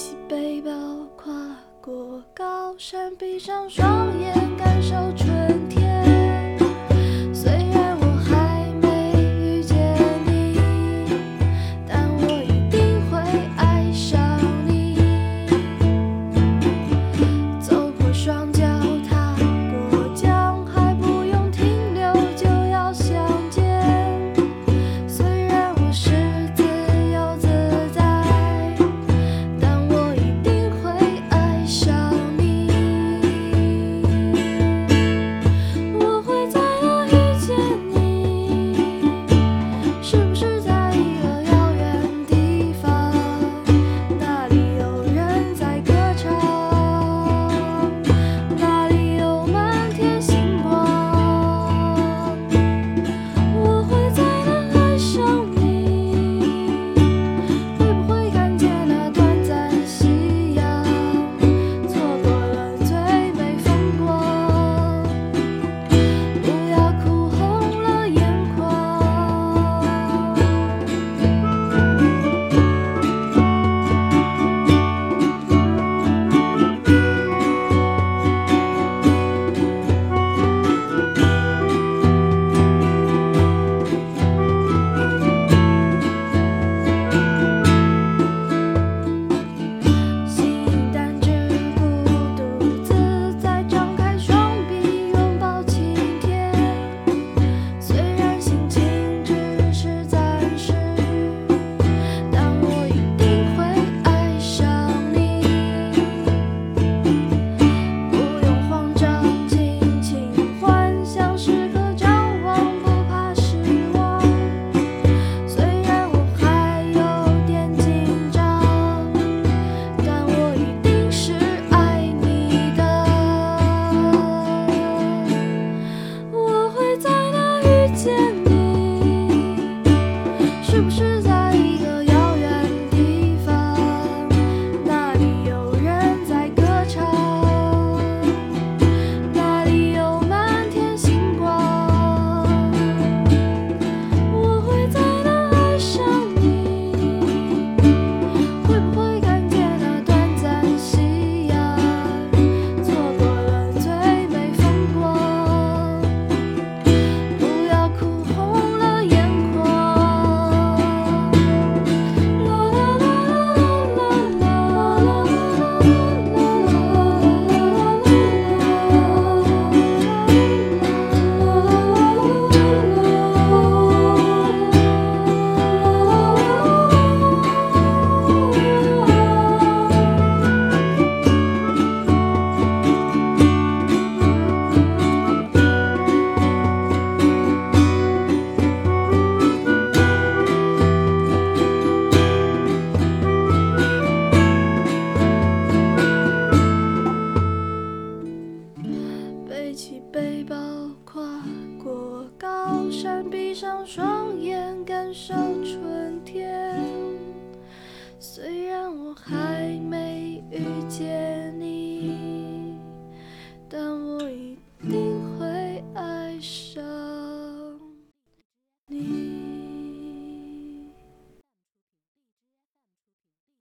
起背包跨过高山，闭上双眼感受春。闭上双眼感受春天。虽然我还没